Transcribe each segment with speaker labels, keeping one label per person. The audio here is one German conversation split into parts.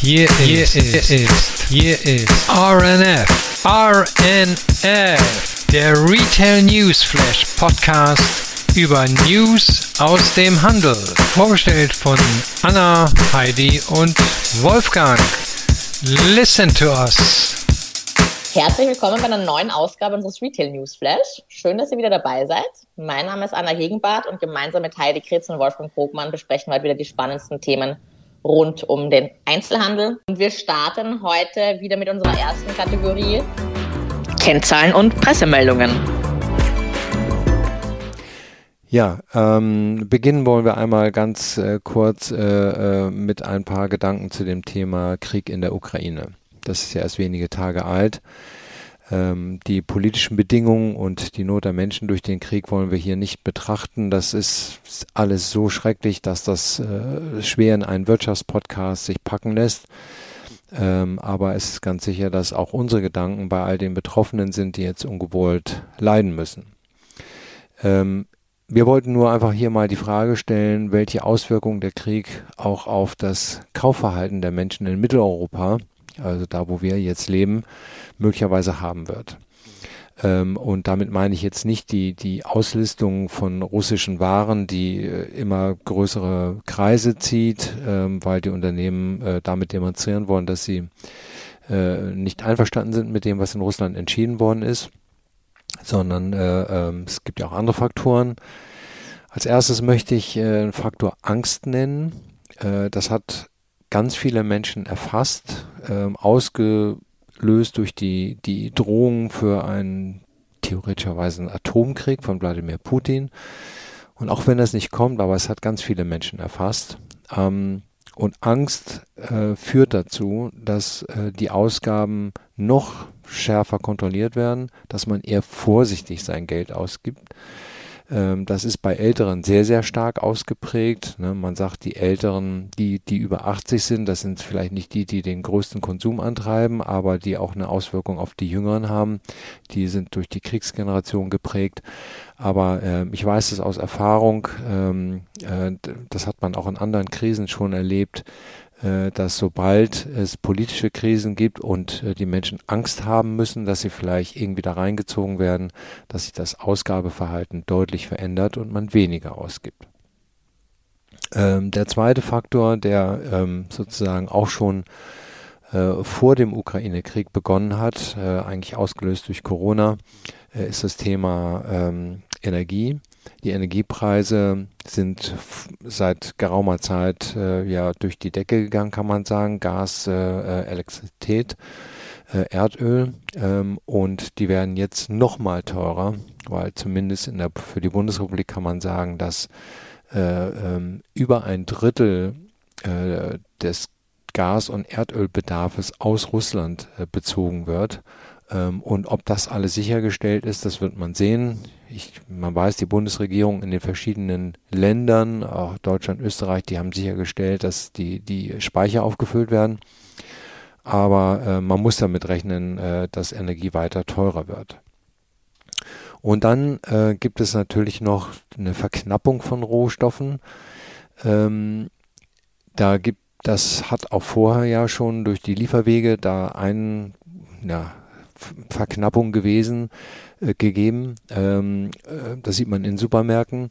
Speaker 1: Hier, hier ist, ist, hier ist RNF, RNF, der Retail News Flash Podcast über News aus dem Handel. Vorgestellt von Anna, Heidi und Wolfgang. Listen to us.
Speaker 2: Herzlich willkommen bei einer neuen Ausgabe unseres Retail News Flash. Schön, dass ihr wieder dabei seid. Mein Name ist Anna Gegenbart und gemeinsam mit Heidi Kritz und Wolfgang Krogmann besprechen wir heute wieder die spannendsten Themen rund um den Einzelhandel. Und wir starten heute wieder mit unserer ersten Kategorie Kennzahlen und Pressemeldungen.
Speaker 3: Ja, ähm, beginnen wollen wir einmal ganz äh, kurz äh, äh, mit ein paar Gedanken zu dem Thema Krieg in der Ukraine. Das ist ja erst wenige Tage alt. Ähm, die politischen Bedingungen und die Not der Menschen durch den Krieg wollen wir hier nicht betrachten. Das ist alles so schrecklich, dass das äh, schwer in einen Wirtschaftspodcast sich packen lässt. Ähm, aber es ist ganz sicher, dass auch unsere Gedanken bei all den Betroffenen sind, die jetzt ungewollt leiden müssen. Ähm, wir wollten nur einfach hier mal die Frage stellen, welche Auswirkungen der Krieg auch auf das Kaufverhalten der Menschen in Mitteleuropa also da, wo wir jetzt leben, möglicherweise haben wird. Ähm, und damit meine ich jetzt nicht die, die Auslistung von russischen Waren, die äh, immer größere Kreise zieht, ähm, weil die Unternehmen äh, damit demonstrieren wollen, dass sie äh, nicht einverstanden sind mit dem, was in Russland entschieden worden ist, sondern äh, ähm, es gibt ja auch andere Faktoren. Als erstes möchte ich den Faktor Angst nennen. Das hat ganz viele Menschen erfasst, ähm, ausgelöst durch die, die Drohung für einen theoretischerweise einen Atomkrieg von Wladimir Putin. Und auch wenn das nicht kommt, aber es hat ganz viele Menschen erfasst. Ähm, und Angst äh, führt dazu, dass äh, die Ausgaben noch schärfer kontrolliert werden, dass man eher vorsichtig sein Geld ausgibt das ist bei Älteren sehr, sehr stark ausgeprägt. Ne? Man sagt, die Älteren, die, die über 80 sind, das sind vielleicht nicht die, die den größten Konsum antreiben, aber die auch eine Auswirkung auf die Jüngeren haben. Die sind durch die Kriegsgeneration geprägt. Aber äh, ich weiß es aus Erfahrung, ähm, äh, das hat man auch in anderen Krisen schon erlebt, dass sobald es politische Krisen gibt und äh, die Menschen Angst haben müssen, dass sie vielleicht irgendwie da reingezogen werden, dass sich das Ausgabeverhalten deutlich verändert und man weniger ausgibt. Ähm, der zweite Faktor, der ähm, sozusagen auch schon äh, vor dem Ukraine-Krieg begonnen hat, äh, eigentlich ausgelöst durch Corona, äh, ist das Thema ähm, Energie. Die Energiepreise sind seit geraumer Zeit äh, ja durch die Decke gegangen, kann man sagen. Gas, äh, äh, Elektrizität, äh, Erdöl ähm, und die werden jetzt noch mal teurer, weil zumindest in der, für die Bundesrepublik kann man sagen, dass äh, ähm, über ein Drittel äh, des Gas- und Erdölbedarfes aus Russland bezogen wird. Ähm, und ob das alles sichergestellt ist, das wird man sehen. Ich, man weiß, die Bundesregierung in den verschiedenen Ländern, auch Deutschland, Österreich, die haben sichergestellt, dass die, die Speicher aufgefüllt werden. Aber äh, man muss damit rechnen, äh, dass Energie weiter teurer wird. Und dann äh, gibt es natürlich noch eine Verknappung von Rohstoffen. Ähm, da gibt das hat auch vorher ja schon durch die Lieferwege da einen ja, Verknappung gewesen, äh, gegeben. Ähm, äh, das sieht man in Supermärkten.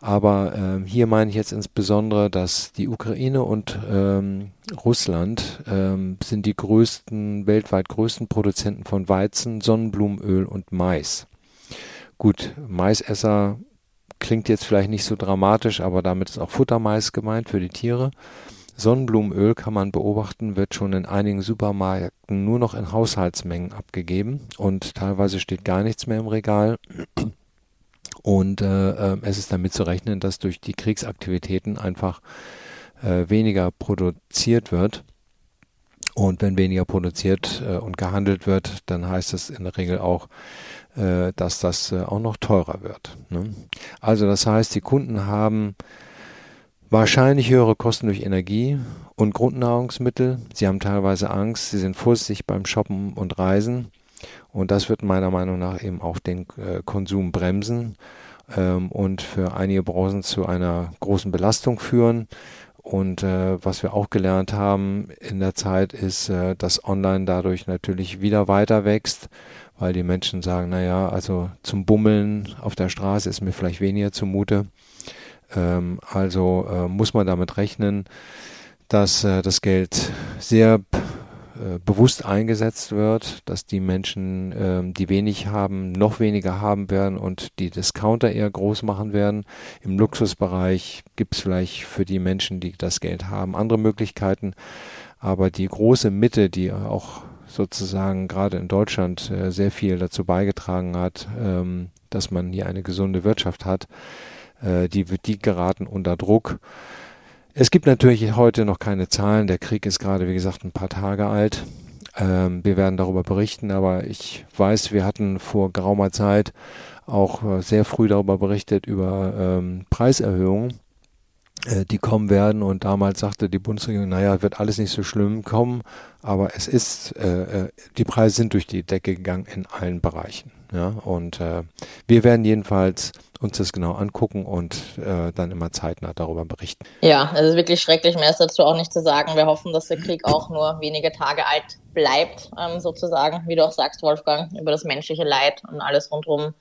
Speaker 3: Aber äh, hier meine ich jetzt insbesondere, dass die Ukraine und ähm, Russland ähm, sind die größten, weltweit größten Produzenten von Weizen, Sonnenblumenöl und Mais. Gut, Maisesser klingt jetzt vielleicht nicht so dramatisch, aber damit ist auch Futtermais gemeint für die Tiere. Sonnenblumenöl kann man beobachten, wird schon in einigen Supermärkten nur noch in Haushaltsmengen abgegeben und teilweise steht gar nichts mehr im Regal. Und äh, äh, es ist damit zu rechnen, dass durch die Kriegsaktivitäten einfach äh, weniger produziert wird. Und wenn weniger produziert äh, und gehandelt wird, dann heißt es in der Regel auch, äh, dass das äh, auch noch teurer wird. Ne? Also das heißt, die Kunden haben Wahrscheinlich höhere Kosten durch Energie und Grundnahrungsmittel. Sie haben teilweise Angst, sie sind vorsichtig beim Shoppen und Reisen. Und das wird meiner Meinung nach eben auch den äh, Konsum bremsen ähm, und für einige Branchen zu einer großen Belastung führen. Und äh, was wir auch gelernt haben in der Zeit ist, äh, dass Online dadurch natürlich wieder weiter wächst, weil die Menschen sagen, naja, also zum Bummeln auf der Straße ist mir vielleicht weniger zumute. Ähm, also äh, muss man damit rechnen, dass äh, das Geld sehr äh, bewusst eingesetzt wird, dass die Menschen, ähm, die wenig haben, noch weniger haben werden und die Discounter eher groß machen werden. Im Luxusbereich gibt es vielleicht für die Menschen, die das Geld haben, andere Möglichkeiten. Aber die große Mitte, die auch sozusagen gerade in Deutschland äh, sehr viel dazu beigetragen hat, ähm, dass man hier eine gesunde Wirtschaft hat, die, die geraten unter Druck. Es gibt natürlich heute noch keine Zahlen. Der Krieg ist gerade, wie gesagt, ein paar Tage alt. Ähm, wir werden darüber berichten, aber ich weiß, wir hatten vor geraumer Zeit auch äh, sehr früh darüber berichtet, über ähm, Preiserhöhungen, äh, die kommen werden. Und damals sagte die Bundesregierung, naja, wird alles nicht so schlimm kommen, aber es ist, äh, äh die Preise sind durch die Decke gegangen in allen Bereichen. Ja, und äh, wir werden jedenfalls uns das genau angucken und äh, dann immer zeitnah darüber berichten.
Speaker 2: Ja, es ist wirklich schrecklich. Mehr ist dazu auch nicht zu sagen. Wir hoffen, dass der Krieg auch nur wenige Tage alt bleibt, ähm, sozusagen, wie du auch sagst, Wolfgang, über das menschliche Leid und alles rundherum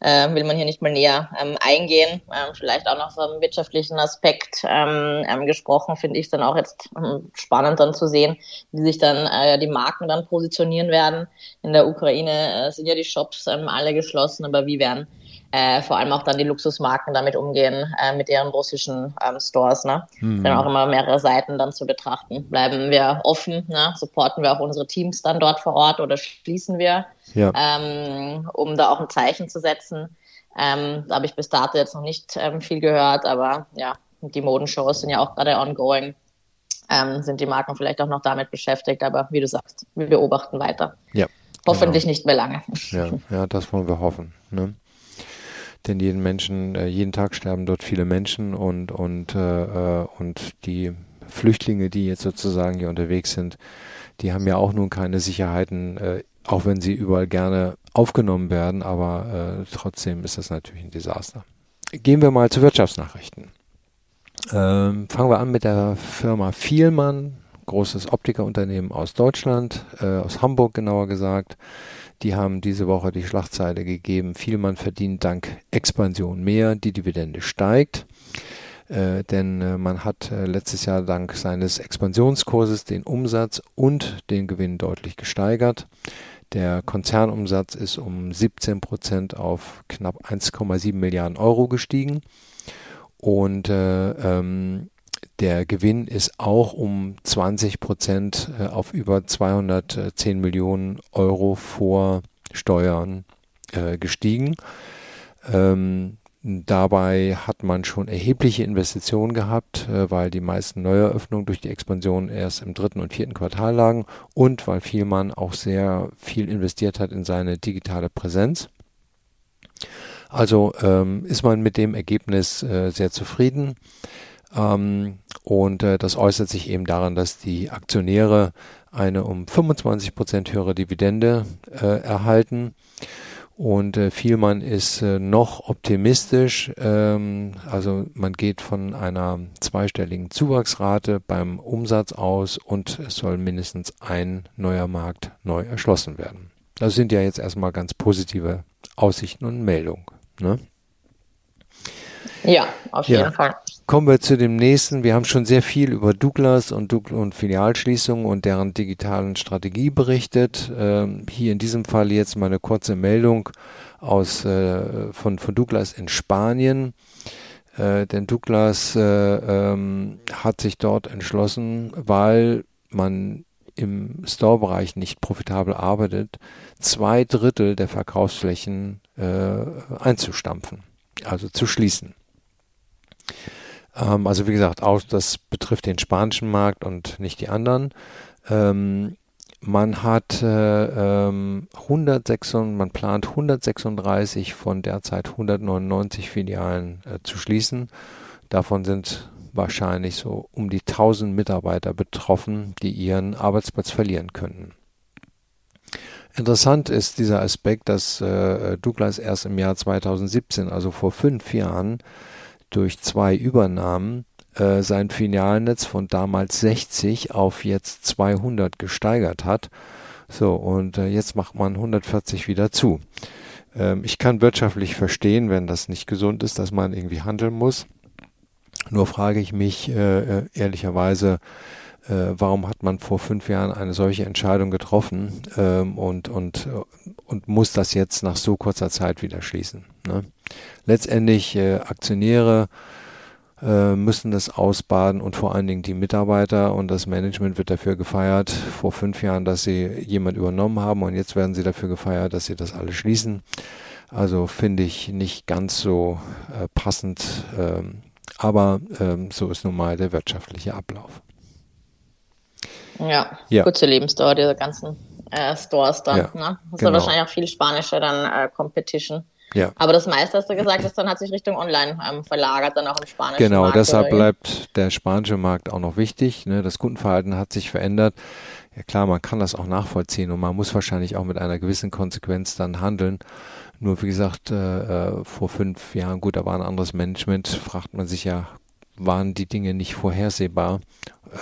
Speaker 2: äh, will man hier nicht mal näher ähm, eingehen. Ähm, vielleicht auch noch vom wirtschaftlichen Aspekt ähm, ähm, gesprochen, finde ich dann auch jetzt ähm, spannend dann zu sehen, wie sich dann äh, die Marken dann positionieren werden. In der Ukraine äh, sind ja die Shops alle geschlossen, aber wie werden äh, vor allem auch dann die Luxusmarken damit umgehen, äh, mit ihren russischen ähm, Stores. Ne? Mhm. Dann auch immer mehrere Seiten dann zu betrachten. Bleiben wir offen, ne? supporten wir auch unsere Teams dann dort vor Ort oder schließen wir, ja. ähm, um da auch ein Zeichen zu setzen. Ähm, da habe ich bis dato jetzt noch nicht ähm, viel gehört, aber ja, die Modenshows sind ja auch gerade ongoing. Ähm, sind die Marken vielleicht auch noch damit beschäftigt, aber wie du sagst, wir beobachten weiter. Ja. Hoffentlich genau. nicht mehr lange.
Speaker 3: Ja, ja, das wollen wir hoffen. Ne? Denn jeden Menschen, äh, jeden Tag sterben dort viele Menschen und, und, äh, äh, und die Flüchtlinge, die jetzt sozusagen hier unterwegs sind, die haben ja auch nun keine Sicherheiten, auch wenn sie überall gerne aufgenommen werden, aber trotzdem ist das natürlich ein Desaster. Gehen wir mal zu Wirtschaftsnachrichten. Ähm, fangen wir an mit der Firma Vielmann, großes Optikerunternehmen aus Deutschland, äh, aus Hamburg genauer gesagt. Die haben diese Woche die Schlagzeile gegeben, Vielmann verdient dank Expansion mehr, die Dividende steigt. Äh, denn äh, man hat äh, letztes Jahr dank seines Expansionskurses den Umsatz und den Gewinn deutlich gesteigert. Der Konzernumsatz ist um 17 Prozent auf knapp 1,7 Milliarden Euro gestiegen. Und äh, ähm, der Gewinn ist auch um 20 Prozent äh, auf über 210 Millionen Euro vor Steuern äh, gestiegen. Ähm, dabei hat man schon erhebliche Investitionen gehabt, äh, weil die meisten Neueröffnungen durch die Expansion erst im dritten und vierten Quartal lagen und weil Vielmann auch sehr viel investiert hat in seine digitale Präsenz. Also ähm, ist man mit dem Ergebnis äh, sehr zufrieden. Ähm, und äh, das äußert sich eben daran, dass die Aktionäre eine um 25 Prozent höhere Dividende äh, erhalten. Und äh, Vielmann ist äh, noch optimistisch. Ähm, also man geht von einer zweistelligen Zuwachsrate beim Umsatz aus und es soll mindestens ein neuer Markt neu erschlossen werden. Das sind ja jetzt erstmal ganz positive Aussichten und Meldungen. Ne?
Speaker 2: Ja, auf jeden ja. Fall.
Speaker 3: Kommen wir zu dem nächsten. Wir haben schon sehr viel über Douglas und, und Filialschließungen und deren digitalen Strategie berichtet. Ähm, hier in diesem Fall jetzt mal eine kurze Meldung aus, äh, von, von Douglas in Spanien. Äh, denn Douglas äh, ähm, hat sich dort entschlossen, weil man im Store-Bereich nicht profitabel arbeitet, zwei Drittel der Verkaufsflächen äh, einzustampfen, also zu schließen. Ähm, also wie gesagt, auch das betrifft den spanischen Markt und nicht die anderen. Ähm, man hat äh, ähm, 106, man plant 136 von derzeit 199 Filialen äh, zu schließen. Davon sind wahrscheinlich so um die 1000 Mitarbeiter betroffen, die ihren Arbeitsplatz verlieren könnten. Interessant ist dieser Aspekt, dass äh, Douglas erst im Jahr 2017, also vor fünf Jahren, durch zwei Übernahmen äh, sein Filialnetz von damals 60 auf jetzt 200 gesteigert hat. So, und äh, jetzt macht man 140 wieder zu. Ähm, ich kann wirtschaftlich verstehen, wenn das nicht gesund ist, dass man irgendwie handeln muss. Nur frage ich mich äh, äh ehrlicherweise, äh, warum hat man vor fünf Jahren eine solche Entscheidung getroffen ähm, und, und, und muss das jetzt nach so kurzer Zeit wieder schließen. Ne? Letztendlich äh, Aktionäre äh, müssen das ausbaden und vor allen Dingen die Mitarbeiter und das Management wird dafür gefeiert, vor fünf Jahren, dass sie jemand übernommen haben und jetzt werden sie dafür gefeiert, dass sie das alles schließen. Also finde ich nicht ganz so äh, passend, ähm, aber ähm, so ist nun mal der wirtschaftliche Ablauf.
Speaker 2: Ja, ja. kurze Lebensdauer dieser ganzen äh, Stores dann. Ja, ne? Das genau. ist wahrscheinlich auch viel spanische dann äh, Competition. Ja. Aber das meiste, hast du gesagt, ist dann hat sich Richtung Online ähm, verlagert, dann auch im spanischen
Speaker 3: genau,
Speaker 2: Markt.
Speaker 3: Genau, deshalb bleibt der spanische Markt auch noch wichtig. Ne? Das Kundenverhalten hat sich verändert. Ja klar, man kann das auch nachvollziehen und man muss wahrscheinlich auch mit einer gewissen Konsequenz dann handeln. Nur wie gesagt, äh, äh vor fünf Jahren, gut, da war ein anderes Management, fragt man sich ja, waren die Dinge nicht vorhersehbar.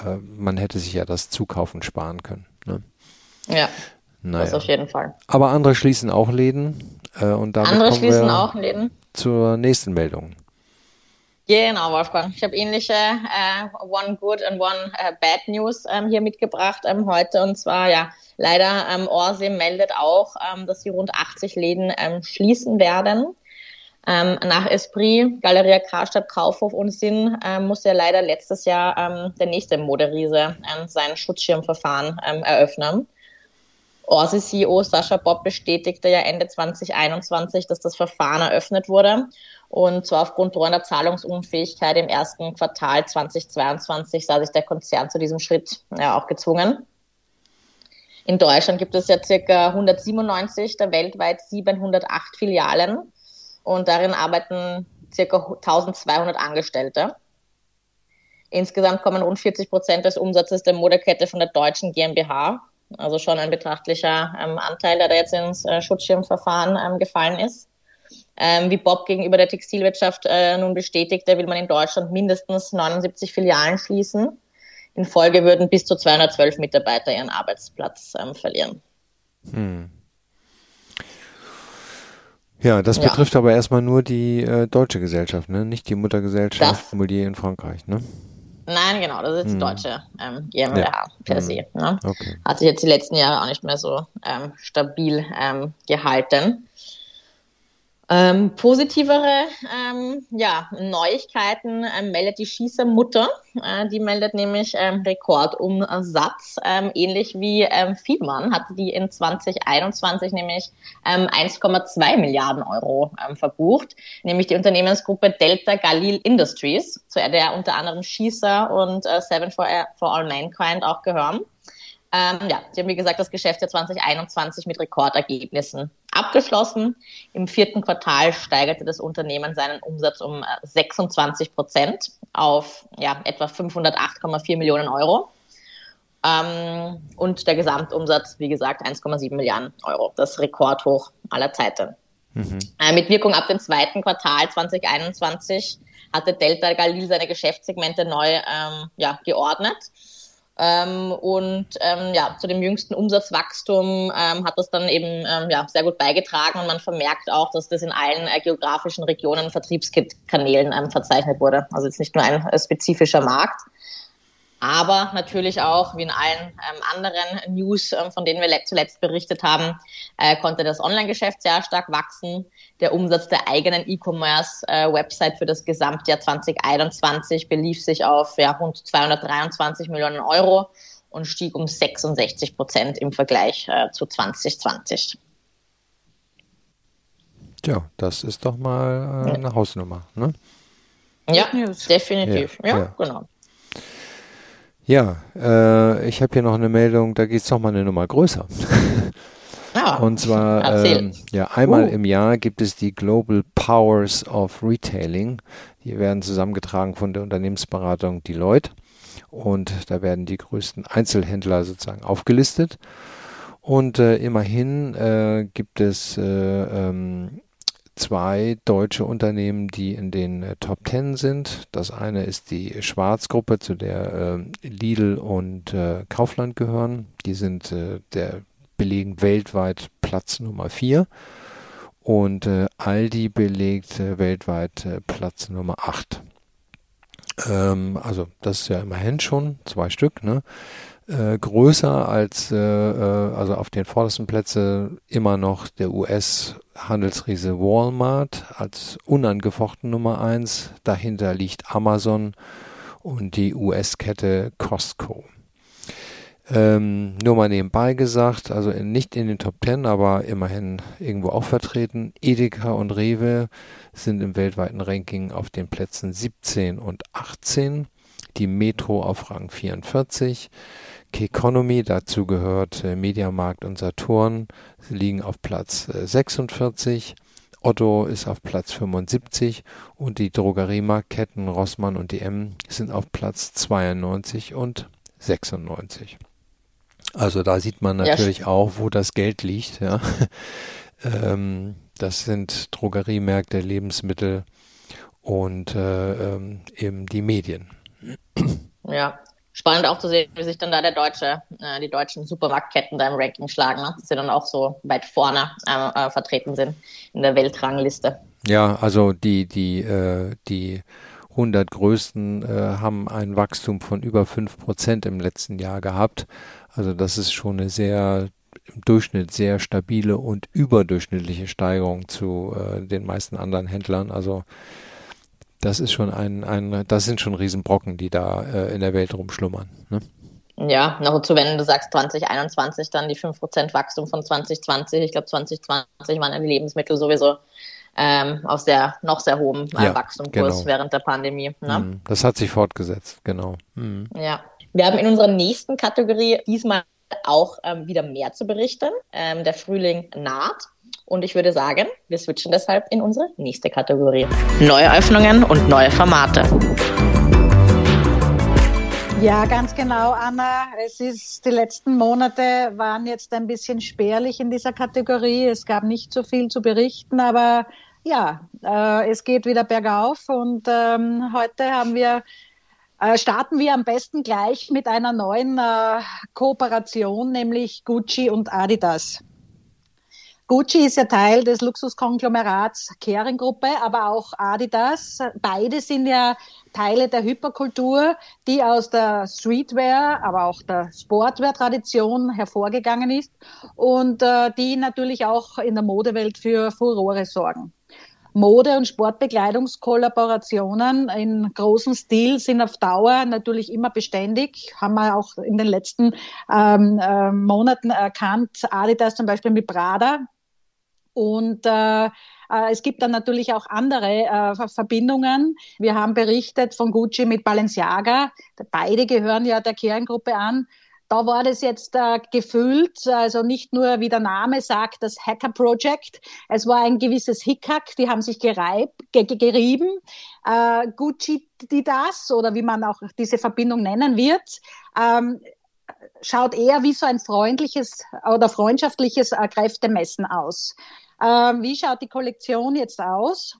Speaker 3: Äh, man hätte sich ja das Zukaufen sparen können. Ne?
Speaker 2: Ja, naja. das auf jeden Fall.
Speaker 3: Aber andere schließen auch Läden. Äh, und damit
Speaker 2: andere schließen auch Läden.
Speaker 3: Zur nächsten Meldung.
Speaker 2: Genau, Wolfgang. Ich habe ähnliche äh, One Good and One äh, Bad News ähm, hier mitgebracht ähm, heute. Und zwar, ja, leider, ähm, Orse meldet auch, ähm, dass sie rund 80 Läden ähm, schließen werden. Ähm, nach Esprit, Galeria Karstadt, Kaufhof und Sinn ähm, musste ja leider letztes Jahr ähm, der nächste Moderiese ähm, sein Schutzschirmverfahren ähm, eröffnen. Orsi-CEO Sascha Bob bestätigte ja Ende 2021, dass das Verfahren eröffnet wurde. Und zwar aufgrund drohender Zahlungsunfähigkeit im ersten Quartal 2022 sah sich der Konzern zu diesem Schritt ja auch gezwungen. In Deutschland gibt es ja circa 197 der weltweit 708 Filialen und darin arbeiten circa 1200 Angestellte. Insgesamt kommen rund 40 Prozent des Umsatzes der Modekette von der deutschen GmbH, also schon ein betrachtlicher ähm, Anteil, der da jetzt ins äh, Schutzschirmverfahren ähm, gefallen ist. Ähm, wie Bob gegenüber der Textilwirtschaft äh, nun bestätigte, will man in Deutschland mindestens 79 Filialen schließen. In Folge würden bis zu 212 Mitarbeiter ihren Arbeitsplatz ähm, verlieren. Hm.
Speaker 3: Ja, das ja. betrifft aber erstmal nur die äh, deutsche Gesellschaft, ne? nicht die Muttergesellschaft das, Molier in Frankreich. Ne?
Speaker 2: Nein, genau, das ist hm. die deutsche ähm, GmbH ja. per hm. se. Ne? Okay. Hat sich jetzt die letzten Jahre auch nicht mehr so ähm, stabil ähm, gehalten. Ähm, positivere ähm, ja, Neuigkeiten ähm, meldet die Schießermutter. Äh, die meldet nämlich ähm, Rekordumsatz. Ähm, ähnlich wie ähm, Fiedmann hatte die in 2021 nämlich ähm, 1,2 Milliarden Euro verbucht. Nämlich die Unternehmensgruppe Delta Galil Industries, zu der unter anderem Schießer und äh, Seven for, for All Mankind auch gehören. Ähm, ja, sie haben, wie gesagt, das Geschäftsjahr 2021 mit Rekordergebnissen abgeschlossen. Im vierten Quartal steigerte das Unternehmen seinen Umsatz um 26 äh, Prozent auf ja, etwa 508,4 Millionen Euro. Ähm, und der Gesamtumsatz, wie gesagt, 1,7 Milliarden Euro. Das Rekordhoch aller Zeiten. Mhm. Äh, mit Wirkung ab dem zweiten Quartal 2021 hatte Delta Galil seine Geschäftssegmente neu ähm, ja, geordnet. Ähm, und ähm, ja, zu dem jüngsten Umsatzwachstum ähm, hat das dann eben ähm, ja, sehr gut beigetragen und man vermerkt auch, dass das in allen äh, geografischen Regionen Vertriebskanälen ähm, verzeichnet wurde. Also jetzt nicht nur ein äh, spezifischer Markt. Aber natürlich auch, wie in allen ähm, anderen News, ähm, von denen wir zuletzt berichtet haben, äh, konnte das Online-Geschäft sehr stark wachsen. Der Umsatz der eigenen E-Commerce-Website äh, für das Gesamtjahr 2021 belief sich auf ja, rund 223 Millionen Euro und stieg um 66 Prozent im Vergleich äh, zu 2020.
Speaker 3: Tja, das ist doch mal äh, eine Hausnummer, ne?
Speaker 2: Ja, definitiv. Ja, ja, ja, genau.
Speaker 3: Ja, äh, ich habe hier noch eine Meldung, da geht es nochmal eine Nummer größer. Ja, Und zwar, ähm, ja, einmal uh. im Jahr gibt es die Global Powers of Retailing. Die werden zusammengetragen von der Unternehmensberatung Deloitte. Und da werden die größten Einzelhändler sozusagen aufgelistet. Und äh, immerhin äh, gibt es äh, ähm, zwei deutsche Unternehmen, die in den äh, Top Ten sind. Das eine ist die Schwarzgruppe, zu der äh, Lidl und äh, Kaufland gehören. Die sind äh, der belegen weltweit Platz Nummer vier und Aldi belegt weltweit Platz Nummer acht. Ähm, also das ist ja immerhin schon zwei Stück. Ne? Äh, größer als, äh, äh, also auf den vordersten Plätzen immer noch der US-Handelsriese Walmart als unangefochten Nummer eins. Dahinter liegt Amazon und die US-Kette Costco. Ähm, nur mal nebenbei gesagt, also in, nicht in den Top Ten, aber immerhin irgendwo auch vertreten. Edeka und Rewe sind im weltweiten Ranking auf den Plätzen 17 und 18. Die Metro auf Rang 44. Economy, dazu gehört äh, Mediamarkt und Saturn, liegen auf Platz äh, 46. Otto ist auf Platz 75 und die Drogeriemarktketten Rossmann und DM sind auf Platz 92 und 96. Also da sieht man natürlich ja. auch, wo das Geld liegt. Ja. ähm, das sind Drogeriemärkte, Lebensmittel und äh, ähm, eben die Medien.
Speaker 2: Ja, spannend auch zu sehen, wie sich dann da der deutsche, äh, die deutschen Supermarktketten da im Ranking schlagen, ne? dass sie dann auch so weit vorne äh, äh, vertreten sind in der Weltrangliste.
Speaker 3: Ja, also die, die, äh, die 100 größten äh, haben ein Wachstum von über 5 Prozent im letzten Jahr gehabt. Also das ist schon eine sehr im Durchschnitt sehr stabile und überdurchschnittliche Steigerung zu äh, den meisten anderen Händlern. Also das ist schon ein, ein das sind schon Riesenbrocken, die da äh, in der Welt rumschlummern. Ne?
Speaker 2: Ja, noch zu, wenn du sagst 2021 dann die 5% Wachstum von 2020. Ich glaube, 2020 waren ja die Lebensmittel sowieso ähm, auf sehr, noch sehr hohem äh, ja, Wachstumskurs genau. während der Pandemie. Ne?
Speaker 3: Mhm. Das hat sich fortgesetzt, genau.
Speaker 2: Mhm. Ja. Wir haben in unserer nächsten Kategorie diesmal auch ähm, wieder mehr zu berichten. Ähm, der Frühling naht. Und ich würde sagen, wir switchen deshalb in unsere nächste Kategorie. Neue Öffnungen und neue Formate.
Speaker 4: Ja, ganz genau, Anna. Es ist, die letzten Monate waren jetzt ein bisschen spärlich in dieser Kategorie. Es gab nicht so viel zu berichten, aber ja, äh, es geht wieder bergauf und ähm, heute haben wir äh, starten wir am besten gleich mit einer neuen äh, Kooperation, nämlich Gucci und Adidas. Gucci ist ja Teil des Luxuskonglomerats Kering-Gruppe, aber auch Adidas. Beide sind ja Teile der Hyperkultur, die aus der Streetwear, aber auch der Sportwear-Tradition hervorgegangen ist und äh, die natürlich auch in der Modewelt für Furore sorgen. Mode- und Sportbekleidungskollaborationen in großem Stil sind auf Dauer natürlich immer beständig. Haben wir auch in den letzten ähm, äh, Monaten erkannt. Adidas zum Beispiel mit Prada und äh, äh, es gibt dann natürlich auch andere äh, Verbindungen. Wir haben berichtet von Gucci mit Balenciaga. Beide gehören ja der Kerngruppe an. Da war das jetzt äh, gefüllt, also nicht nur, wie der Name sagt, das Hacker Project. Es war ein gewisses Hickhack, die haben sich gereib, ge gerieben. Äh, Gucci, die das, oder wie man auch diese Verbindung nennen wird, ähm, schaut eher wie so ein freundliches oder freundschaftliches äh, Kräftemessen aus. Ähm, wie schaut die Kollektion jetzt aus?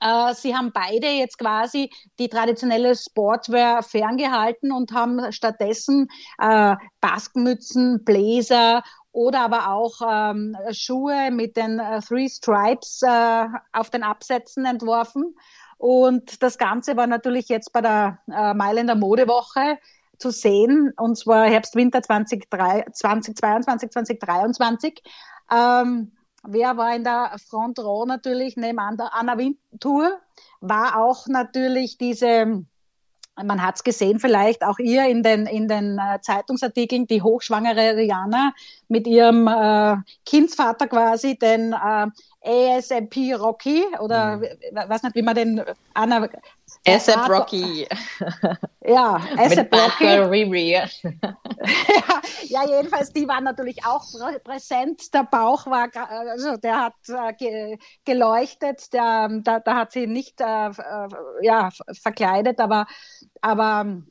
Speaker 4: Äh, sie haben beide jetzt quasi die traditionelle Sportwear ferngehalten und haben stattdessen äh, Baskenmützen, Bläser oder aber auch ähm, Schuhe mit den äh, Three Stripes äh, auf den Absätzen entworfen. Und das Ganze war natürlich jetzt bei der äh, Mailänder Modewoche zu sehen, und zwar Herbst-Winter 2022, 2023. Ähm, Wer war in der Front Row natürlich neben Anna Wintour? War auch natürlich diese, man hat es gesehen vielleicht auch ihr in den, in den äh, Zeitungsartikeln, die hochschwangere Rihanna mit ihrem äh, Kindsvater quasi, den äh, ASMP Rocky oder mhm. weiß nicht, wie man den Anna
Speaker 2: ASAP Rocky.
Speaker 4: Ja, ASAP Rocky.
Speaker 2: Riri.
Speaker 4: ja, ja, jedenfalls, die waren natürlich auch präsent. Der Bauch war, also der hat äh, geleuchtet, der, da, da hat sie nicht äh, äh, ja, verkleidet, aber, aber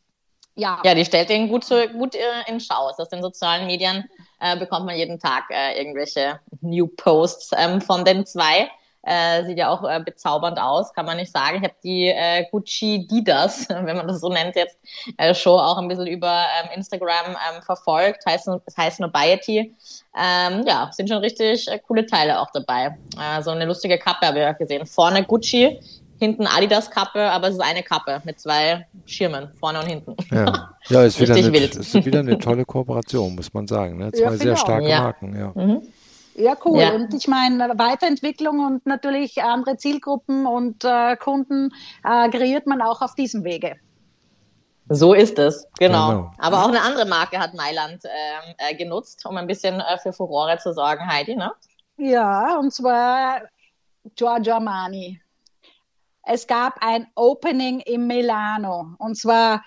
Speaker 4: ja.
Speaker 2: Ja, die stellt ihn gut, zu, gut äh, in Schau. Aus den sozialen Medien äh, bekommt man jeden Tag äh, irgendwelche New Posts ähm, von den zwei. Äh, sieht ja auch äh, bezaubernd aus, kann man nicht sagen. Ich habe die äh, Gucci Didas, wenn man das so nennt jetzt, äh, Show auch ein bisschen über ähm, Instagram ähm, verfolgt. Heißt, es heißt Nobiety. Ähm, ja, sind schon richtig äh, coole Teile auch dabei. Äh, so eine lustige Kappe habe ich ja gesehen. Vorne Gucci, hinten Adidas-Kappe, aber es ist eine Kappe mit zwei Schirmen, vorne und hinten.
Speaker 3: Ja, ja ist, wieder eine, ist wieder eine tolle Kooperation, muss man sagen. Ne? Zwei ja, sehr starke ja. Marken. Ja. Mhm.
Speaker 4: Ja, cool. Ja. Und ich meine, Weiterentwicklung und natürlich andere Zielgruppen und äh, Kunden äh, kreiert man auch auf diesem Wege.
Speaker 2: So ist es, genau. genau. Aber auch eine andere Marke hat Mailand ähm, äh, genutzt, um ein bisschen äh, für Furore zu sorgen, Heidi, ne?
Speaker 4: Ja, und zwar Giorgio Armani. Es gab ein Opening in Milano und zwar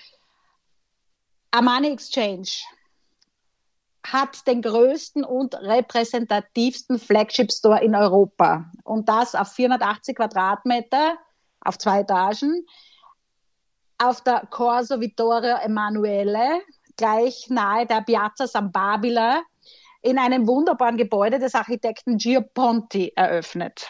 Speaker 4: Armani Exchange hat den größten und repräsentativsten Flagship Store in Europa. Und das auf 480 Quadratmeter, auf zwei Etagen, auf der Corso Vittorio Emanuele, gleich nahe der Piazza San Babila, in einem wunderbaren Gebäude des Architekten Gio Ponti eröffnet.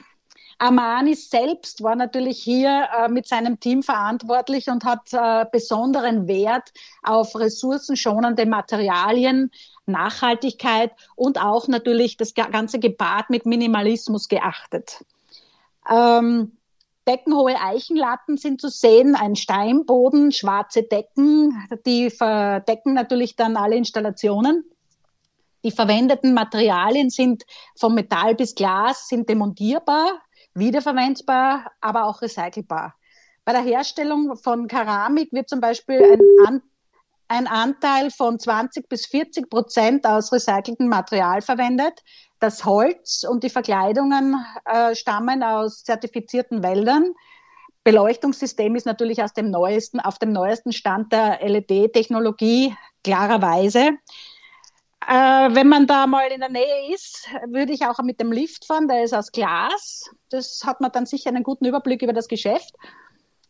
Speaker 4: Armani selbst war natürlich hier äh, mit seinem Team verantwortlich und hat äh, besonderen Wert auf ressourcenschonende Materialien, Nachhaltigkeit und auch natürlich das ganze Gebad mit Minimalismus geachtet. Ähm, Deckenhohe Eichenlatten sind zu sehen, ein Steinboden, schwarze Decken, die verdecken natürlich dann alle Installationen. Die verwendeten Materialien sind von Metall bis Glas, sind demontierbar, wiederverwendbar, aber auch recycelbar. Bei der Herstellung von Keramik wird zum Beispiel ein, An ein Anteil von 20 bis 40 Prozent aus recyceltem Material verwendet. Das Holz und die Verkleidungen äh, stammen aus zertifizierten Wäldern. Beleuchtungssystem ist natürlich aus dem neuesten, auf dem neuesten Stand der LED-Technologie, klarerweise. Äh, wenn man da mal in der Nähe ist, würde ich auch mit dem Lift fahren, der ist aus Glas. Das hat man dann sicher einen guten Überblick über das Geschäft.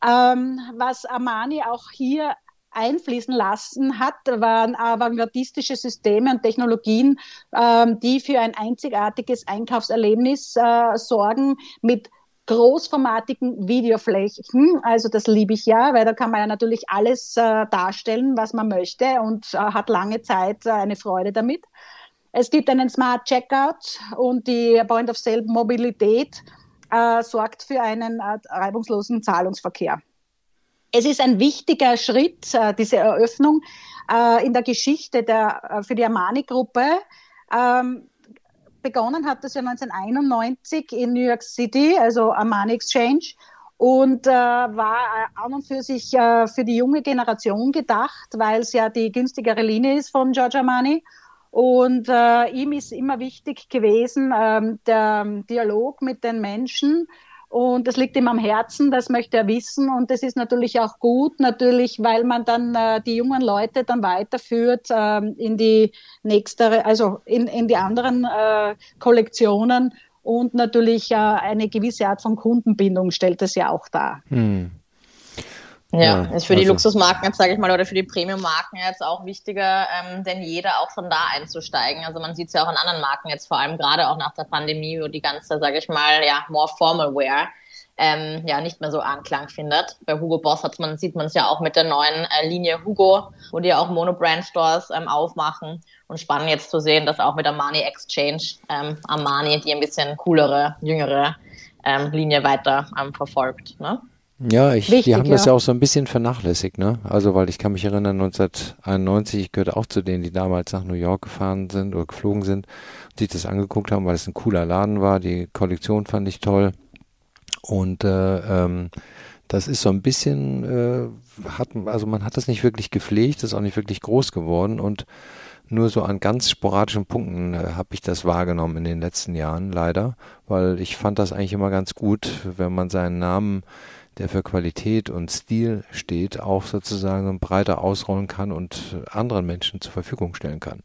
Speaker 4: Ähm, was Armani auch hier einfließen lassen hat, waren avantgardistische Systeme und Technologien, ähm, die für ein einzigartiges Einkaufserlebnis äh, sorgen mit großformatigen Videoflächen. Also das liebe ich ja, weil da kann man ja natürlich alles äh, darstellen, was man möchte und äh, hat lange Zeit äh, eine Freude damit. Es gibt einen Smart Checkout und die Point of Sale Mobilität äh, sorgt für einen äh, reibungslosen Zahlungsverkehr. Es ist ein wichtiger Schritt, äh, diese Eröffnung in der Geschichte der, für die Armani-Gruppe. Ähm, begonnen hat das ja 1991 in New York City, also Armani Exchange und äh, war äh, an und für sich äh, für die junge Generation gedacht, weil es ja die günstigere Linie ist von Giorgio Armani. Und äh, ihm ist immer wichtig gewesen, ähm, der Dialog mit den Menschen und das liegt ihm am Herzen, das möchte er wissen. Und das ist natürlich auch gut, natürlich, weil man dann äh, die jungen Leute dann weiterführt äh, in die nächste, also in, in die anderen äh, Kollektionen. Und natürlich äh, eine gewisse Art von Kundenbindung stellt es ja auch dar. Hm.
Speaker 2: Ja, ja, ist für die also. Luxusmarken jetzt, sage ich mal, oder für die Premium-Marken jetzt auch wichtiger ähm, denn jeder, auch von da einzusteigen. Also man sieht es ja auch in anderen Marken jetzt, vor allem gerade auch nach der Pandemie, wo die ganze, sage ich mal, ja, more formal wear ähm, ja nicht mehr so Anklang findet. Bei Hugo Boss hat man, sieht man es ja auch mit der neuen äh, Linie Hugo, wo die ja auch Monobrand-Stores ähm, aufmachen. Und spannend jetzt zu sehen, dass auch mit Armani Exchange ähm, Armani die ein bisschen coolere, jüngere ähm, Linie weiter ähm, verfolgt. Ne?
Speaker 3: Ja, ich, Wichtig, die haben ja. das ja auch so ein bisschen vernachlässigt, ne? Also, weil ich kann mich erinnern, 1991, ich gehörte auch zu denen, die damals nach New York gefahren sind oder geflogen sind, sich das angeguckt haben, weil es ein cooler Laden war. Die Kollektion fand ich toll. Und äh, ähm, das ist so ein bisschen, äh, hat, also man hat das nicht wirklich gepflegt, ist auch nicht wirklich groß geworden und nur so an ganz sporadischen Punkten äh, habe ich das wahrgenommen in den letzten Jahren, leider, weil ich fand das eigentlich immer ganz gut, wenn man seinen Namen der für Qualität und Stil steht, auch sozusagen breiter ausrollen kann und anderen Menschen zur Verfügung stellen kann.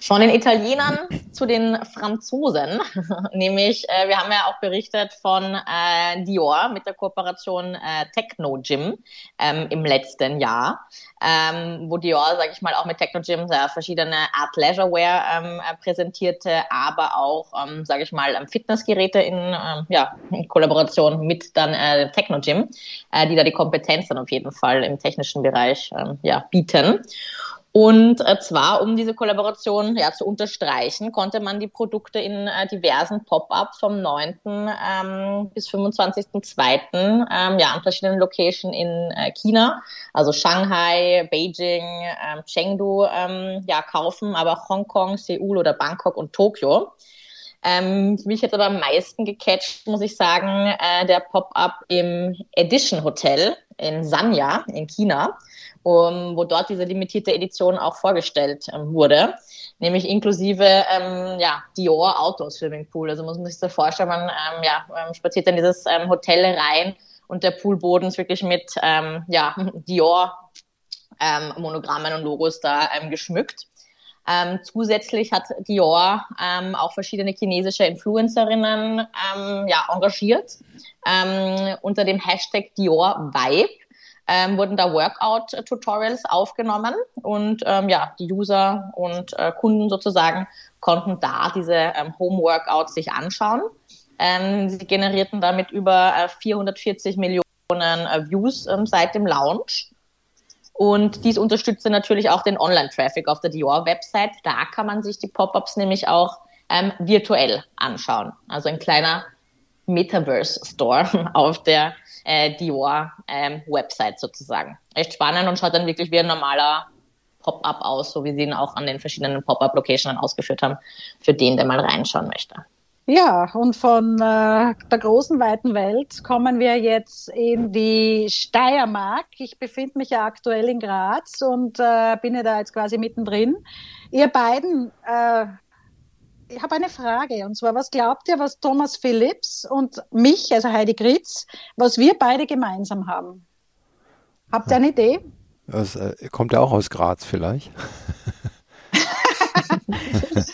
Speaker 2: Von den Italienern zu den Franzosen, nämlich äh, wir haben ja auch berichtet von äh, Dior mit der Kooperation äh, Techno Gym ähm, im letzten Jahr, ähm, wo Dior, sage ich mal, auch mit Techno Gym äh, verschiedene Art Leisure Wear ähm, äh, präsentierte, aber auch, ähm, sage ich mal, ähm, Fitnessgeräte in, ähm, ja, in Kollaboration mit dann äh, Techno Gym, die da die Kompetenz dann auf jeden Fall im technischen Bereich ähm, ja, bieten. Und äh, zwar, um diese Kollaboration ja, zu unterstreichen, konnte man die Produkte in äh, diversen Pop-ups vom 9. Ähm, bis 25.2. Ähm, ja, an verschiedenen Locations in äh, China, also Shanghai, Beijing, ähm, Chengdu, ähm, ja, kaufen, aber auch Hongkong, Seoul oder Bangkok und Tokio. Ähm, mich jetzt aber am meisten gecatcht, muss ich sagen, äh, der Pop-up im Edition Hotel in Sanya in China um, wo dort diese limitierte Edition auch vorgestellt ähm, wurde, nämlich inklusive ähm, ja, Dior Auto Swimmingpool. Also muss man sich so vorstellen, man ähm, ja, ähm, spaziert in dieses ähm, Hotel rein und der Poolboden ist wirklich mit ähm, ja, Dior ähm, Monogrammen und Logos da ähm, geschmückt. Ähm, zusätzlich hat Dior ähm, auch verschiedene chinesische Influencerinnen ähm, ja, engagiert ähm, unter dem Hashtag Dior Vibe ähm, wurden da Workout-Tutorials aufgenommen und ähm, ja, die User und äh, Kunden sozusagen konnten da diese ähm, Home-Workouts sich anschauen. Ähm, sie generierten damit über äh, 440 Millionen äh, Views ähm, seit dem Launch. Und dies unterstützte natürlich auch den Online-Traffic auf der Dior-Website. Da kann man sich die Pop-ups nämlich auch ähm, virtuell anschauen. Also ein kleiner Metaverse-Store auf der äh, Dior-Website ähm, sozusagen. Echt spannend und schaut dann wirklich wie ein normaler Pop-up aus, so wie sie ihn auch an den verschiedenen Pop-up-Locations ausgeführt haben, für den, der mal reinschauen möchte.
Speaker 4: Ja, und von äh, der großen, weiten Welt kommen wir jetzt in die Steiermark. Ich befinde mich ja aktuell in Graz und äh, bin ja da jetzt quasi mittendrin. Ihr beiden äh, ich habe eine Frage und zwar, was glaubt ihr, was Thomas Phillips und mich, also Heidi Gritz, was wir beide gemeinsam haben? Habt ihr eine Idee?
Speaker 3: Das, äh, kommt er auch aus Graz vielleicht?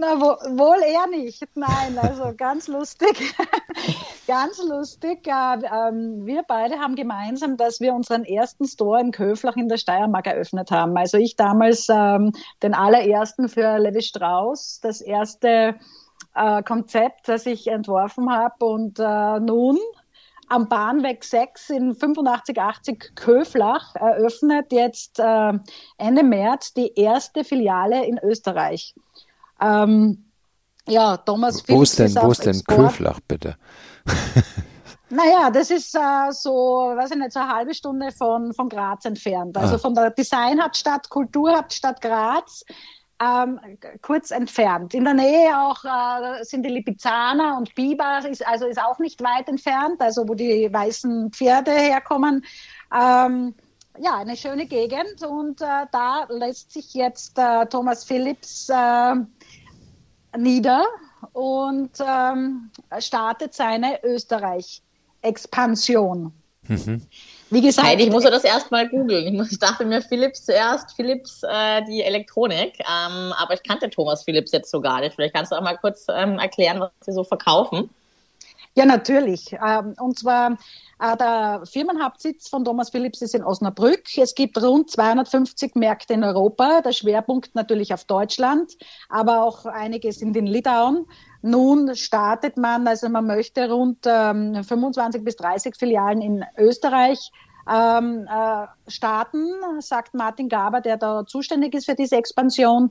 Speaker 4: Na, wo, wohl eher nicht. Nein, also ganz lustig. ganz lustig. Äh, äh, wir beide haben gemeinsam, dass wir unseren ersten Store in Köflach in der Steiermark eröffnet haben. Also ich damals ähm, den allerersten für Levi Strauss, das erste äh, Konzept, das ich entworfen habe. Und äh, nun am Bahnweg 6 in 8580 Köflach eröffnet jetzt äh, Ende März die erste Filiale in Österreich. Ähm, ja, Thomas
Speaker 3: Wo ist denn, wo ist denn Köflach, bitte?
Speaker 4: Naja, das ist äh, so, weiß ich nicht, so eine halbe Stunde von, von Graz entfernt. Also ah. von der Designhauptstadt, Kulturhauptstadt Graz, ähm, kurz entfernt. In der Nähe auch äh, sind die Lipizzaner und Biber, ist, also ist auch nicht weit entfernt, also wo die weißen Pferde herkommen. Ähm, ja, eine schöne Gegend und äh, da lässt sich jetzt äh, Thomas Phillips äh, nieder und ähm, startet seine Österreich-Expansion.
Speaker 2: Mhm. Wie gesagt, Heidi, ich muss ja das erstmal googeln. Ich dachte mir Philips zuerst, Philips äh, die Elektronik, ähm, aber ich kannte Thomas Philips jetzt so gar nicht. Vielleicht kannst du auch mal kurz ähm, erklären, was sie so verkaufen.
Speaker 4: Ja, natürlich. Ähm, und zwar äh, der Firmenhauptsitz von Thomas Philips ist in Osnabrück. Es gibt rund 250 Märkte in Europa. Der Schwerpunkt natürlich auf Deutschland, aber auch einiges in den Litauen. Nun startet man, also man möchte rund 25 ähm, bis 30 Filialen in Österreich ähm, äh, starten, sagt Martin Gaber, der da zuständig ist für diese Expansion.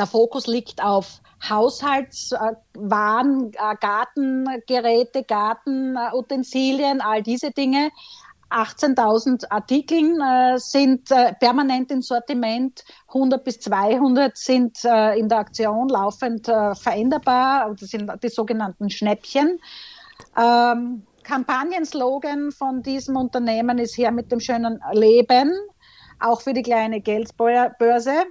Speaker 4: Der Fokus liegt auf Haushaltswaren, äh, Gartengeräte, Gartenutensilien, all diese Dinge. 18.000 Artikeln äh, sind äh, permanent im Sortiment, 100 bis 200 sind äh, in der Aktion laufend äh, veränderbar, das sind die sogenannten Schnäppchen. Ähm, Kampagnenslogan von diesem Unternehmen ist hier mit dem schönen Leben, auch für die kleine Geldbörse.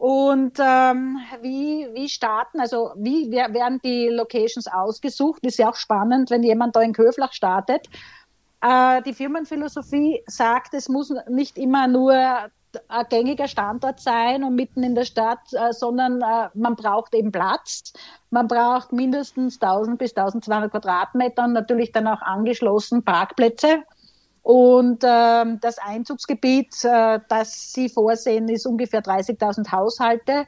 Speaker 4: Und ähm, wie, wie starten, also wie werden die Locations ausgesucht? Ist ja auch spannend, wenn jemand da in Köflach startet. Äh, die Firmenphilosophie sagt, es muss nicht immer nur ein gängiger Standort sein und mitten in der Stadt, äh, sondern äh, man braucht eben Platz. Man braucht mindestens 1000 bis 1200 Quadratmeter und natürlich dann auch angeschlossen Parkplätze. Und äh, das Einzugsgebiet, äh, das Sie vorsehen, ist ungefähr 30.000 Haushalte.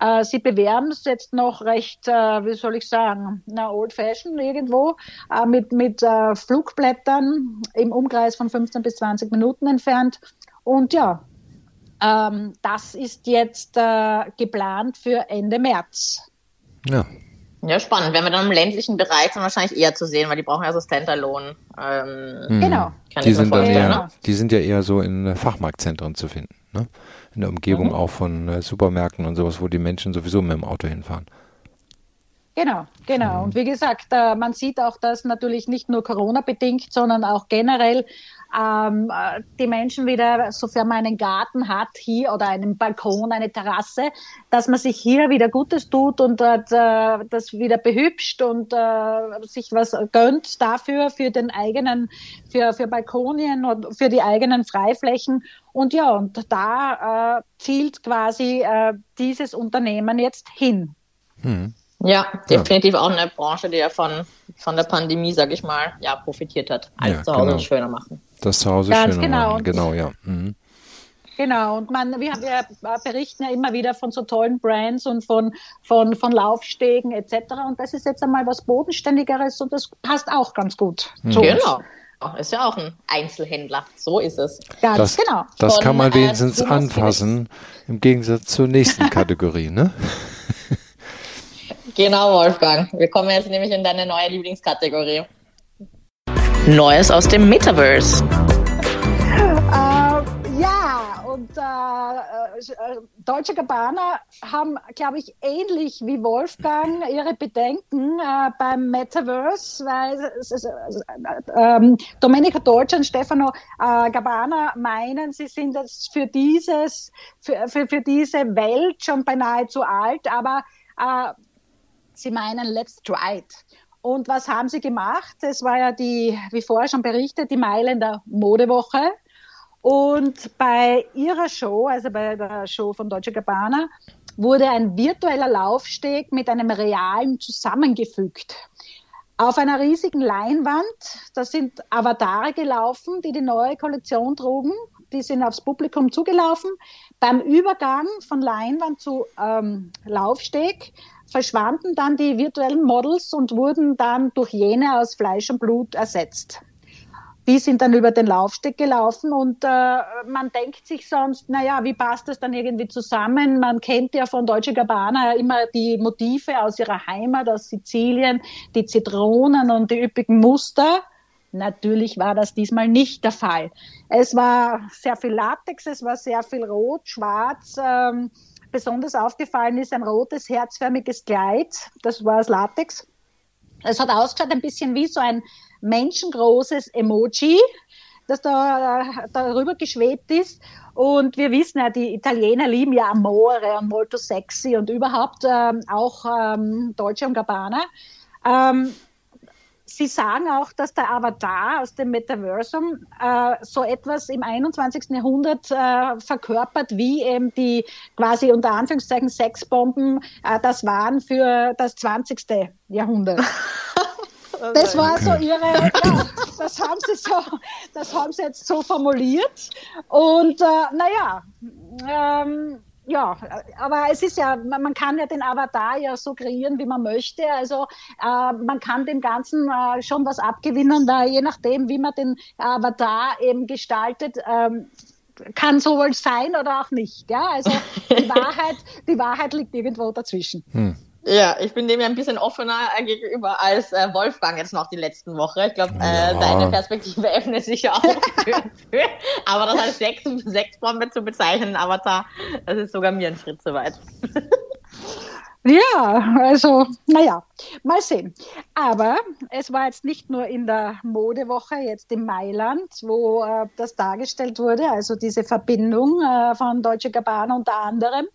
Speaker 4: Äh, Sie bewerben es jetzt noch recht, äh, wie soll ich sagen, na, old fashion irgendwo, äh, mit, mit äh, Flugblättern im Umkreis von 15 bis 20 Minuten entfernt. Und ja, ähm, das ist jetzt äh, geplant für Ende März.
Speaker 2: Ja. Ja, spannend. Wenn wir dann im ländlichen Bereich sind, wahrscheinlich eher zu sehen, weil die brauchen ja so Standalone.
Speaker 3: Ähm, hm. Genau. Die sind, dann eher, ne? die sind ja eher so in Fachmarktzentren zu finden. Ne? In der Umgebung mhm. auch von äh, Supermärkten und sowas, wo die Menschen sowieso mit dem Auto hinfahren.
Speaker 4: Genau, genau. Mhm. Und wie gesagt, äh, man sieht auch, dass natürlich nicht nur Corona bedingt, sondern auch generell ähm, äh, die Menschen wieder, sofern man einen Garten hat hier oder einen Balkon, eine Terrasse, dass man sich hier wieder Gutes tut und äh, das wieder behübscht und äh, sich was gönnt dafür, für den eigenen, für, für Balkonien und für die eigenen Freiflächen. Und ja, und da äh, zielt quasi äh, dieses Unternehmen jetzt hin.
Speaker 2: Hm. Ja, definitiv ja. auch eine Branche, die ja von, von der Pandemie, sag ich mal, ja, profitiert hat. Alles ja, zu Hause genau. schöner machen.
Speaker 3: Das zu Hause Ganz schöner genau. machen, genau, ja. Mhm.
Speaker 4: Genau, und man, wir, wir berichten ja immer wieder von so tollen Brands und von, von, von Laufstegen etc. Und das ist jetzt einmal was Bodenständigeres und das passt auch ganz gut.
Speaker 2: Mhm. Genau. Ist ja auch ein Einzelhändler. So ist es.
Speaker 3: Ganz das, genau. Das von, kann man äh, wenigstens äh, anfassen, im Gegensatz zur nächsten Kategorie, ne?
Speaker 2: Genau, Wolfgang. Wir kommen jetzt nämlich in deine neue Lieblingskategorie. Neues aus dem Metaverse.
Speaker 4: Äh, ja, und äh, äh, Deutsche Gabbana haben, glaube ich, ähnlich wie Wolfgang ihre Bedenken äh, beim Metaverse, weil äh, ähm, Domenica Deutsch und Stefano äh, Gabbana meinen, sie sind jetzt für dieses, für, für, für diese Welt schon beinahe zu alt, aber äh, Sie meinen, let's try it. Und was haben Sie gemacht? Es war ja die, wie vorher schon berichtet, die Mailänder Modewoche. Und bei ihrer Show, also bei der Show von Deutsche Gabbana, wurde ein virtueller Laufsteg mit einem realen zusammengefügt. Auf einer riesigen Leinwand, da sind Avatare gelaufen, die die neue Kollektion trugen. Die sind aufs Publikum zugelaufen. Beim Übergang von Leinwand zu ähm, Laufsteg verschwanden dann die virtuellen Models und wurden dann durch jene aus Fleisch und Blut ersetzt. Die sind dann über den Laufsteg gelaufen und äh, man denkt sich sonst, naja, wie passt das dann irgendwie zusammen? Man kennt ja von Deutsche Gabbana immer die Motive aus ihrer Heimat, aus Sizilien, die Zitronen und die üppigen Muster. Natürlich war das diesmal nicht der Fall. Es war sehr viel Latex, es war sehr viel Rot, Schwarz. Ähm, besonders aufgefallen ist ein rotes, herzförmiges Kleid. Das war aus Latex. Es hat ausgeschaut ein bisschen wie so ein menschengroßes Emoji, das da darüber geschwebt ist. Und wir wissen ja, die Italiener lieben ja Amore und Molto Sexy und überhaupt ähm, auch ähm, Deutsche und Gabbana. Ähm, Sie sagen auch, dass der Avatar aus dem Metaversum äh, so etwas im 21. Jahrhundert äh, verkörpert, wie eben die quasi unter Anführungszeichen Sexbomben äh, das waren für das 20. Jahrhundert. Das war so ihre, ja, das haben sie so, das haben sie jetzt so formuliert. Und äh, naja, ähm, ja, aber es ist ja, man kann ja den Avatar ja so kreieren, wie man möchte. Also äh, man kann dem Ganzen äh, schon was abgewinnen, da je nachdem, wie man den Avatar eben gestaltet. Ähm, kann sowohl sein oder auch nicht. Ja, also die Wahrheit, die Wahrheit liegt irgendwo dazwischen. Hm.
Speaker 2: Ja, ich bin dem ja ein bisschen offener gegenüber als äh, Wolfgang jetzt noch die letzten Woche. Ich glaube, äh, ja. deine Perspektive öffnet sich ja auch für, für. Aber das als Sex, Sexbombe zu bezeichnen, Avatar, das ist sogar mir ein Schritt zu weit.
Speaker 4: Ja, also, naja, mal sehen. Aber es war jetzt nicht nur in der Modewoche, jetzt in Mailand, wo äh, das dargestellt wurde, also diese Verbindung äh, von Deutsche Gabbana unter anderem,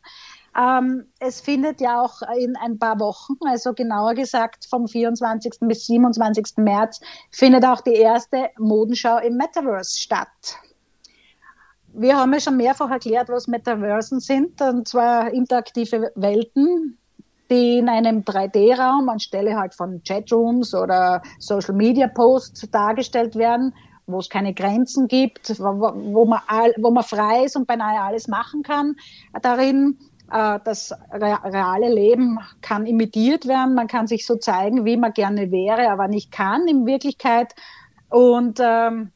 Speaker 4: ähm, es findet ja auch in ein paar Wochen, also genauer gesagt vom 24. bis 27. März, findet auch die erste Modenschau im Metaverse statt. wir haben ja schon mehrfach erklärt, was Metaversen sind, und zwar interaktive Welten, die in einem 3D-Raum anstelle halt von Chatrooms oder Social Media Posts dargestellt werden, wo es keine Grenzen gibt, wo, wo, man, all, wo man frei ist und beinahe alles machen kann darin. Äh, das reale Leben kann imitiert werden, man kann sich so zeigen, wie man gerne wäre, aber nicht kann in Wirklichkeit. Und ähm,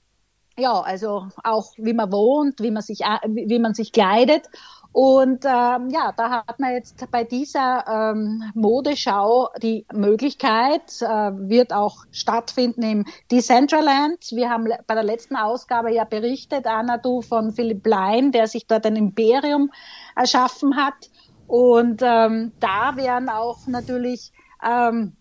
Speaker 4: ja, also auch wie man wohnt, wie man sich, wie man sich kleidet. Und ähm, ja, da hat man jetzt bei dieser ähm, Modeschau die Möglichkeit, äh, wird auch stattfinden im Decentraland. Wir haben bei der letzten Ausgabe ja berichtet, Anna, du von Philipp Lein, der sich dort ein Imperium erschaffen hat. Und ähm, da werden auch natürlich ähm,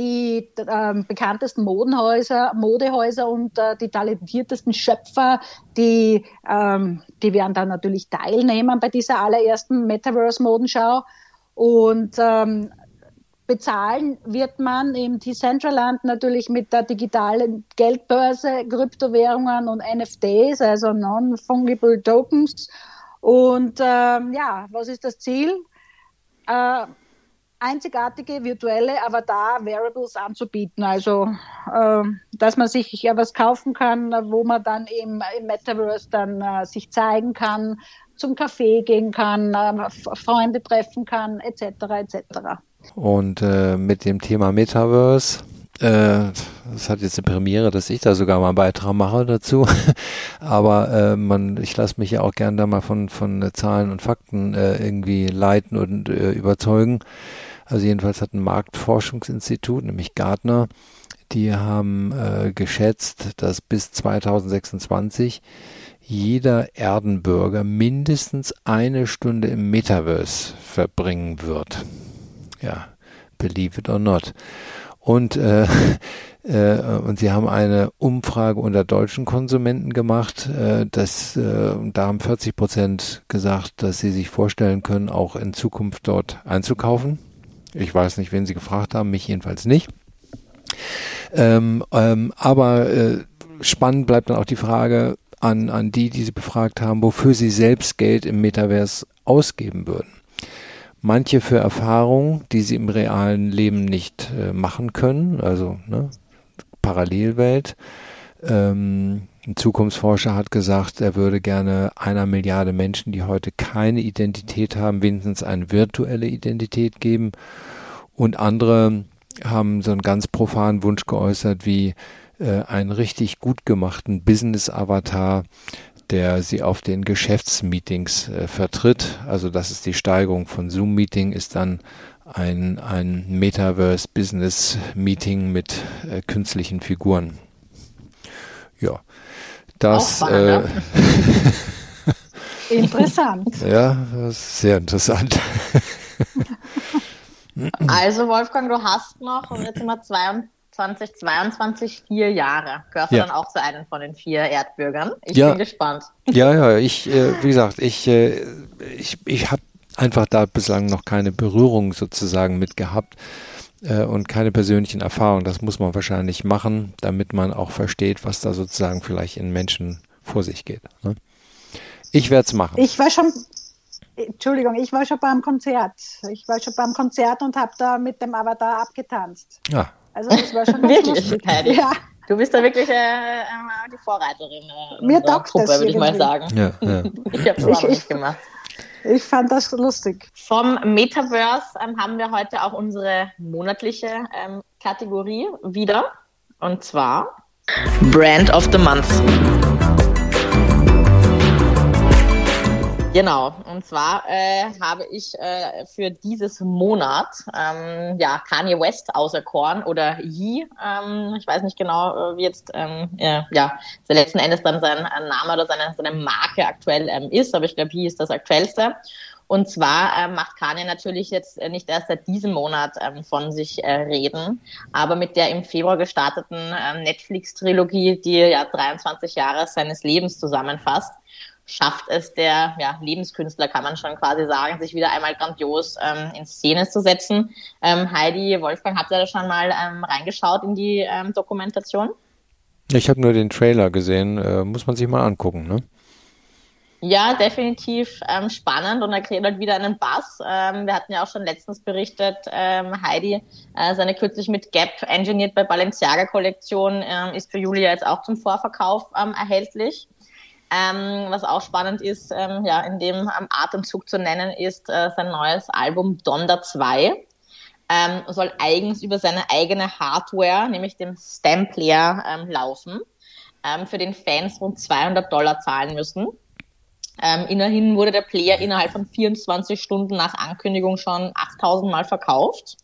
Speaker 4: die äh, bekanntesten Modenhäuser, Modehäuser und äh, die talentiertesten Schöpfer, die, ähm, die werden dann natürlich teilnehmen bei dieser allerersten Metaverse-Modenschau. Und ähm, bezahlen wird man im Decentraland natürlich mit der digitalen Geldbörse, Kryptowährungen und NFTs, also Non-Fungible Tokens. Und ähm, ja, was ist das Ziel? Äh, einzigartige virtuelle Avatar-Variables anzubieten. Also, äh, dass man sich ja was kaufen kann, wo man dann im, im Metaverse dann äh, sich zeigen kann, zum Café gehen kann, äh, Freunde treffen kann, etc. etc.
Speaker 3: Und äh, mit dem Thema Metaverse äh, das hat jetzt eine Premiere, dass ich da sogar mal einen Beitrag mache dazu. Aber äh, man, ich lasse mich ja auch gern da mal von, von Zahlen und Fakten äh, irgendwie leiten und äh, überzeugen. Also jedenfalls hat ein Marktforschungsinstitut, nämlich Gartner, die haben äh, geschätzt, dass bis 2026 jeder Erdenbürger mindestens eine Stunde im Metaverse verbringen wird. Ja, believe it or not. Und, äh, äh, und sie haben eine Umfrage unter deutschen Konsumenten gemacht. Äh, dass, äh, da haben 40 Prozent gesagt, dass sie sich vorstellen können, auch in Zukunft dort einzukaufen. Ich weiß nicht, wen Sie gefragt haben, mich jedenfalls nicht. Ähm, ähm, aber äh, spannend bleibt dann auch die Frage an, an die, die Sie befragt haben, wofür Sie selbst Geld im Metaverse ausgeben würden. Manche für Erfahrungen, die Sie im realen Leben nicht äh, machen können, also ne, Parallelwelt. Ähm, ein Zukunftsforscher hat gesagt, er würde gerne einer Milliarde Menschen, die heute keine Identität haben, wenigstens eine virtuelle Identität geben. Und andere haben so einen ganz profanen Wunsch geäußert, wie äh, einen richtig gut gemachten Business-Avatar, der sie auf den Geschäftsmeetings äh, vertritt. Also das ist die Steigerung von Zoom-Meeting, ist dann ein, ein Metaverse-Business-Meeting mit äh, künstlichen Figuren. Ja, das. Äh,
Speaker 4: interessant.
Speaker 3: Ja, das ist sehr interessant.
Speaker 2: also Wolfgang, du hast noch, und jetzt sind wir 2022 vier Jahre. Gehörst du dann auch zu einem von den vier Erdbürgern? Ich ja. bin gespannt.
Speaker 3: Ja, ja, ich, äh, wie gesagt, ich, äh, ich, ich habe einfach da bislang noch keine Berührung sozusagen mit gehabt äh, und keine persönlichen Erfahrungen. Das muss man wahrscheinlich machen, damit man auch versteht, was da sozusagen vielleicht in Menschen vor sich geht. Ne? Ich werde es machen.
Speaker 4: Ich war schon, Entschuldigung, ich war schon beim Konzert. Ich war schon beim Konzert und habe da mit dem Avatar abgetanzt.
Speaker 3: Ja.
Speaker 4: Also das war schon
Speaker 2: wirklich Ja. Du bist da wirklich äh, die Vorreiterin äh, Mir Gruppe, würde ich mal sagen.
Speaker 3: Ja, ja.
Speaker 2: ich habe es auch nicht gemacht.
Speaker 4: Ich fand das lustig.
Speaker 2: Vom Metaverse ähm, haben wir heute auch unsere monatliche ähm, Kategorie wieder. Und zwar Brand of the Month. Genau, und zwar äh, habe ich äh, für dieses Monat ähm, ja Kanye West auserkoren oder Yee, ähm, ich weiß nicht genau, äh, wie jetzt ähm, äh, ja letzten Endes dann sein Name oder seine, seine Marke aktuell ähm, ist, aber ich glaube, Yee ist das aktuellste. Und zwar äh, macht Kanye natürlich jetzt äh, nicht erst seit diesem Monat ähm, von sich äh, reden, aber mit der im Februar gestarteten äh, Netflix-Trilogie, die ja 23 Jahre seines Lebens zusammenfasst, schafft es der ja, Lebenskünstler, kann man schon quasi sagen, sich wieder einmal grandios ähm, in Szene zu setzen. Ähm, Heidi, Wolfgang, habt ihr da schon mal ähm, reingeschaut in die ähm, Dokumentation?
Speaker 3: Ich habe nur den Trailer gesehen, äh, muss man sich mal angucken, ne?
Speaker 2: Ja, definitiv ähm, spannend und er kriegt halt wieder einen Bass. Ähm, wir hatten ja auch schon letztens berichtet, ähm, Heidi, äh, seine kürzlich mit Gap engineert bei Balenciaga Kollektion, ähm, ist für Julia jetzt auch zum Vorverkauf ähm, erhältlich. Ähm, was auch spannend ist, ähm, ja, in dem ähm, Atemzug zu nennen, ist äh, sein neues Album Donda 2. Ähm, soll eigens über seine eigene Hardware, nämlich dem Stamp Player, ähm, laufen. Ähm, für den Fans rund 200 Dollar zahlen müssen. Ähm, immerhin wurde der Player innerhalb von 24 Stunden nach Ankündigung schon 8000 Mal verkauft.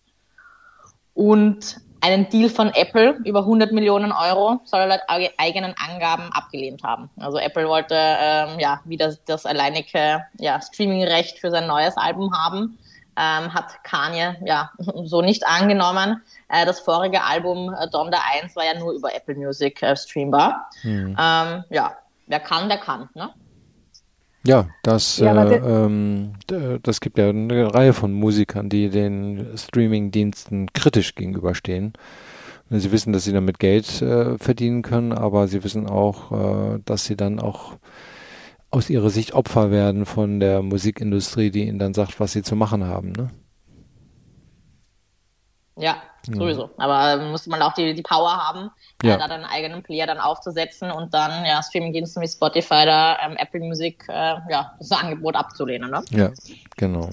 Speaker 2: Und einen Deal von Apple über 100 Millionen Euro soll er laut eigenen Angaben abgelehnt haben. Also Apple wollte ähm, ja wieder das alleinige ja, Streaming-Recht für sein neues Album haben, ähm, hat Kanye ja so nicht angenommen. Äh, das vorige Album äh, Donda 1 war ja nur über Apple Music äh, streambar. Mhm. Ähm, ja, wer kann, der kann. Ne?
Speaker 3: Ja, das, ja, äh, ähm, das gibt ja eine Reihe von Musikern, die den Streaming-Diensten kritisch gegenüberstehen. Sie wissen, dass sie damit Geld äh, verdienen können, aber sie wissen auch, äh, dass sie dann auch aus ihrer Sicht Opfer werden von der Musikindustrie, die ihnen dann sagt, was sie zu machen haben. Ne?
Speaker 2: Ja, sowieso. Aber muss man auch die, die Power haben, ja. äh, da deinen eigenen Player dann aufzusetzen und dann ja Streaming-Diensten wie Spotify da ähm, Apple Music äh, ja das Angebot abzulehnen. Ne?
Speaker 3: Ja, genau.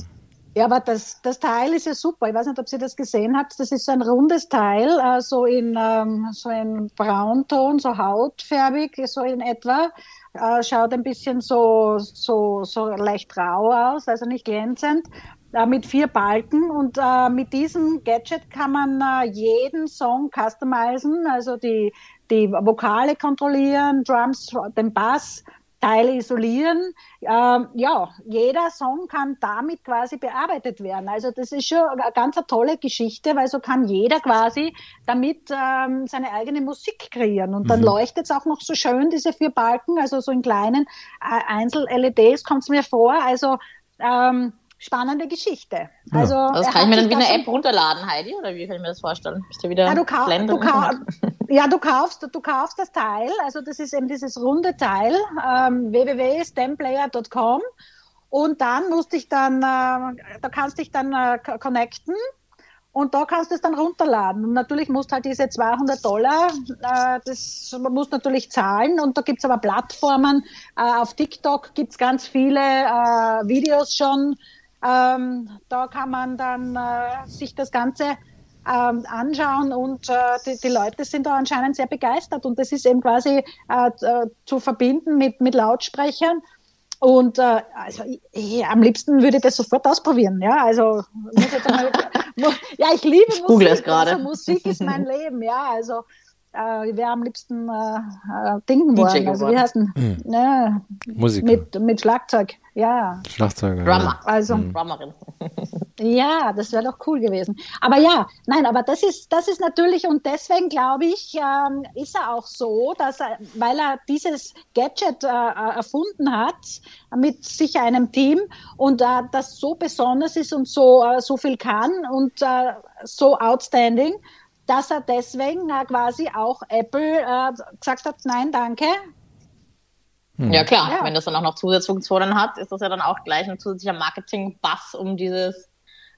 Speaker 4: Ja, aber das, das Teil ist ja super. Ich weiß nicht, ob Sie das gesehen habt. Das ist so ein rundes Teil, äh, so in ähm, so in Braunton, so hautfärbig, so in etwa. Äh, schaut ein bisschen so, so, so leicht rau aus, also nicht glänzend äh, mit vier Balken und äh, mit diesem Gadget kann man äh, jeden Song customizen, also die, die Vokale kontrollieren, Drums, den Bass, Teile isolieren. Ähm, ja, jeder Song kann damit quasi bearbeitet werden. Also das ist schon eine ganz eine tolle Geschichte, weil so kann jeder quasi damit ähm, seine eigene Musik kreieren. Und dann mhm. leuchtet es auch noch so schön, diese vier Balken, also so in kleinen äh, Einzel-LEDs kommt es mir vor. Also ähm, spannende Geschichte. Also,
Speaker 2: ja. das kann ich mir dann wie eine App runterladen, Heidi, oder wie kann ich mir das vorstellen? Bist du wieder
Speaker 4: ja, du, ka du, ka ja, du kaufst, du kaufst das Teil, also das ist eben dieses runde Teil, ähm, www.stemplayer.com und dann musst dich dann, äh, da kannst dich dann äh, connecten und da kannst du es dann runterladen. Und natürlich musst halt diese 200 Dollar, äh, das musst natürlich zahlen. Und da gibt's aber Plattformen. Äh, auf TikTok gibt's ganz viele äh, Videos schon, ähm, da kann man dann äh, sich das Ganze ähm, anschauen und äh, die, die, Leute sind da anscheinend sehr begeistert und das ist eben quasi äh, äh zu verbinden mit, mit Lautsprechern. Und äh, also ich, ich, am liebsten würde ich das sofort ausprobieren. Ja, also muss jetzt einmal, ja, ich liebe
Speaker 2: ich Musik. Also
Speaker 4: Musik ist mein Leben. Ja, also äh, ich wäre am liebsten äh, äh, Dingen wollen. Also wie heißt denn? Mhm. Ne,
Speaker 3: Musik.
Speaker 4: Mit, mit Schlagzeug, ja.
Speaker 3: Schlagzeuger.
Speaker 2: Drummer.
Speaker 3: Ja.
Speaker 4: Also, mhm. Drummerin. ja, das wäre doch cool gewesen. Aber ja, nein, aber das ist, das ist natürlich, und deswegen glaube ich, ähm, ist er auch so, dass er, weil er dieses Gadget äh, äh erfunden hat, mit sich einem Team und äh, das so besonders ist und so, äh, so viel kann und äh, so outstanding, dass er deswegen äh, quasi auch Apple äh, gesagt hat, nein, danke.
Speaker 2: Hm. Ja klar, ja. wenn das dann auch noch Zusatzfunktionen hat, ist das ja dann auch gleich ein zusätzlicher Marketing-Bass, um dieses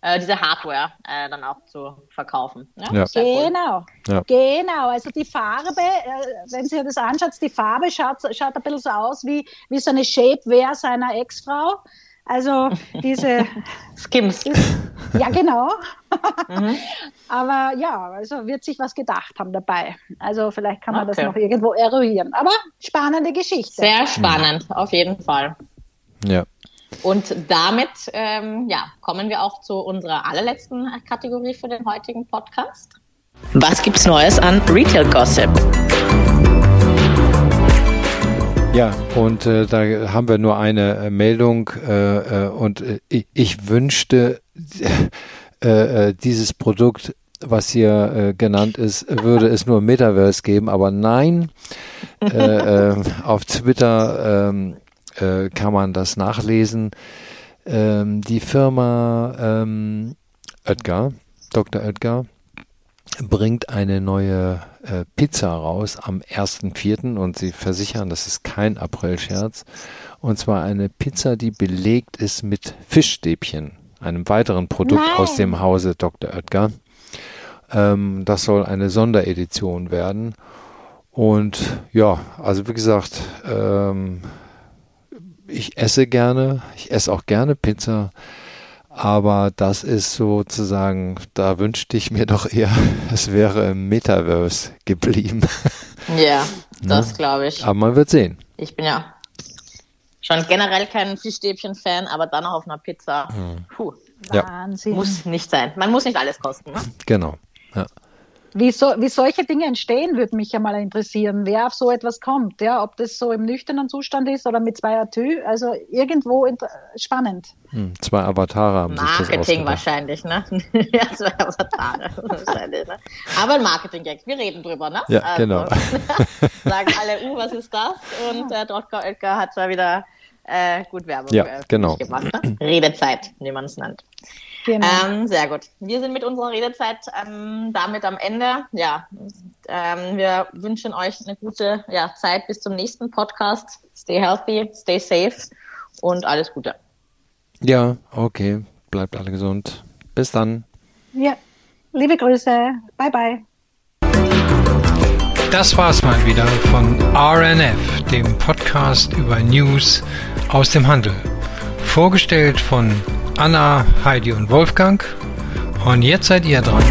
Speaker 2: äh, diese Hardware äh, dann auch zu verkaufen.
Speaker 4: Ja? ja. Genau, ja. genau. Also die Farbe, äh, wenn Sie das anschaut, die Farbe schaut, schaut ein bisschen so aus wie, wie so eine Shapewear seiner Ex-Frau. Also diese
Speaker 2: Skims.
Speaker 4: ja, genau. mhm. Aber ja, also wird sich was gedacht haben dabei. Also vielleicht kann man okay. das noch irgendwo eruieren. Aber spannende Geschichte.
Speaker 2: Sehr spannend, mhm. auf jeden Fall.
Speaker 3: Ja.
Speaker 2: Und damit ähm, ja, kommen wir auch zu unserer allerletzten Kategorie für den heutigen Podcast. Was gibt's Neues an Retail Gossip?
Speaker 3: Ja, und äh, da haben wir nur eine äh, Meldung äh, äh und äh, ich, ich, wünschte, äh, dieses Produkt, was hier genannt ist, würde es nur Metaverse geben, aber nein, auf Twitter ähm, kann man das nachlesen. Ähm, die Firma ähm, Oetker, Dr. Oetker, bringt eine neue äh, Pizza raus am 1.4. und sie versichern, das ist kein April-Scherz. Und zwar eine Pizza, die belegt ist mit Fischstäbchen, einem weiteren Produkt
Speaker 4: Nein.
Speaker 3: aus dem Hause Dr. Oetker. Ähm, das soll eine Sonderedition werden. Und ja, also wie gesagt, ähm, ich esse gerne, ich esse auch gerne Pizza, aber das ist sozusagen, da wünschte ich mir doch eher, es wäre im Metaverse geblieben.
Speaker 2: Ja, das glaube ich.
Speaker 3: Aber man wird sehen.
Speaker 2: Ich bin ja schon generell kein Fischstäbchen-Fan, aber dann noch auf einer Pizza. Puh,
Speaker 3: Ja.
Speaker 4: Wahnsinn.
Speaker 2: muss nicht sein. Man muss nicht alles kosten. Ne?
Speaker 3: Genau. Ja.
Speaker 4: Wie, so, wie solche Dinge entstehen, würde mich ja mal interessieren, wer auf so etwas kommt. Ja, ob das so im nüchternen Zustand ist oder mit zwei Atü. Also irgendwo spannend.
Speaker 3: Hm, Zwei Avatare haben sich das
Speaker 2: Marketing wahrscheinlich, ne? ja, was Tage, wahrscheinlich, ne? Aber ein Marketing-Gag, wir reden drüber, ne?
Speaker 3: Ja, genau.
Speaker 2: sagen alle, uh, was ist das? Und äh, Dr. Oetker hat da wieder äh, gut Werbung
Speaker 3: Ja,
Speaker 2: äh,
Speaker 3: genau.
Speaker 2: gemacht. Ne? Redezeit, wie man es nennt.
Speaker 4: Genau.
Speaker 2: Ähm, sehr gut. Wir sind mit unserer Redezeit ähm, damit am Ende. Ja, ähm, wir wünschen euch eine gute ja, Zeit bis zum nächsten Podcast. Stay healthy, stay safe und alles Gute.
Speaker 3: Ja, okay. Bleibt alle gesund. Bis dann.
Speaker 4: ja, liebe Grüße. Bye, bye.
Speaker 1: Das war's mal wieder von RNF, dem Podcast über News aus dem Handel. Vorgestellt von Anna, Heidi und Wolfgang. Und jetzt seid ihr dran.